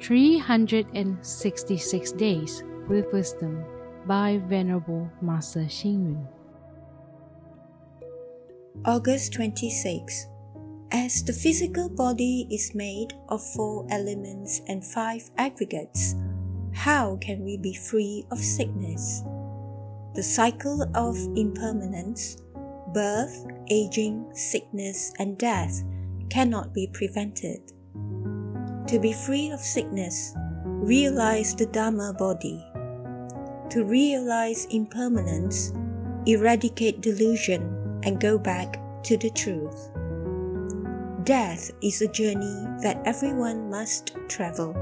366 Days with Wisdom by Venerable Master Xing Yun. August 26. As the physical body is made of four elements and five aggregates, how can we be free of sickness? The cycle of impermanence, birth, aging, sickness, and death cannot be prevented. To be free of sickness, realize the Dharma body. To realize impermanence, eradicate delusion and go back to the truth. Death is a journey that everyone must travel.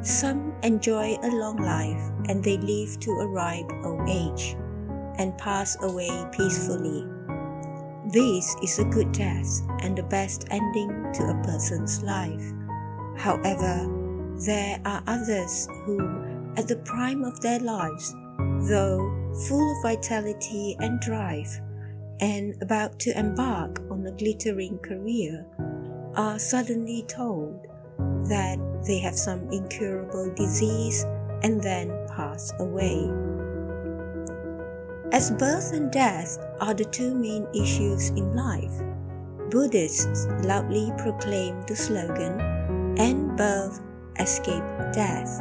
Some enjoy a long life and they live to a ripe old age and pass away peacefully. This is a good death and the best ending to a person's life. However, there are others who, at the prime of their lives, though full of vitality and drive, and about to embark on a glittering career, are suddenly told that they have some incurable disease and then pass away. As birth and death are the two main issues in life, Buddhists loudly proclaim the slogan, End birth, escape death,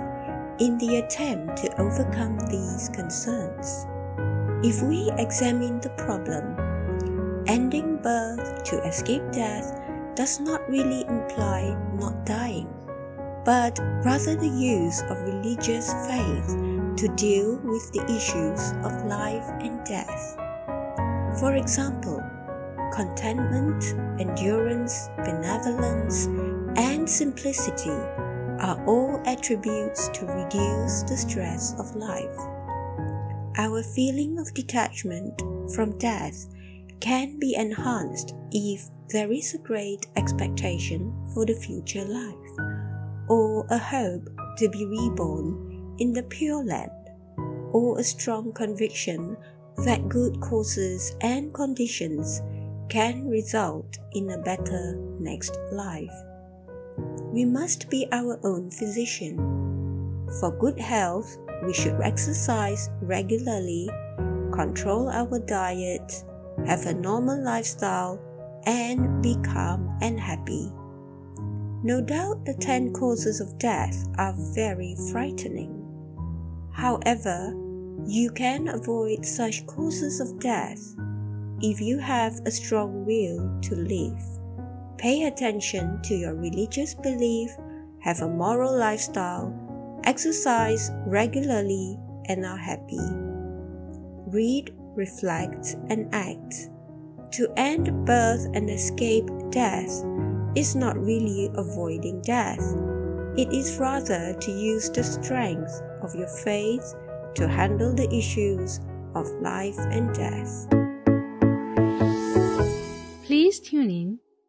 in the attempt to overcome these concerns. If we examine the problem, ending birth to escape death does not really imply not dying, but rather the use of religious faith to deal with the issues of life and death. For example, contentment, endurance, benevolence, and simplicity are all attributes to reduce the stress of life. Our feeling of detachment from death can be enhanced if there is a great expectation for the future life, or a hope to be reborn in the Pure Land, or a strong conviction that good causes and conditions can result in a better next life. We must be our own physician. For good health, we should exercise regularly, control our diet, have a normal lifestyle, and be calm and happy. No doubt the 10 causes of death are very frightening. However, you can avoid such causes of death if you have a strong will to live. Pay attention to your religious belief, have a moral lifestyle, exercise regularly, and are happy. Read reflect, and act. To end birth and escape death is not really avoiding death. It is rather to use the strength of your faith to handle the issues of life and death. Please tune in,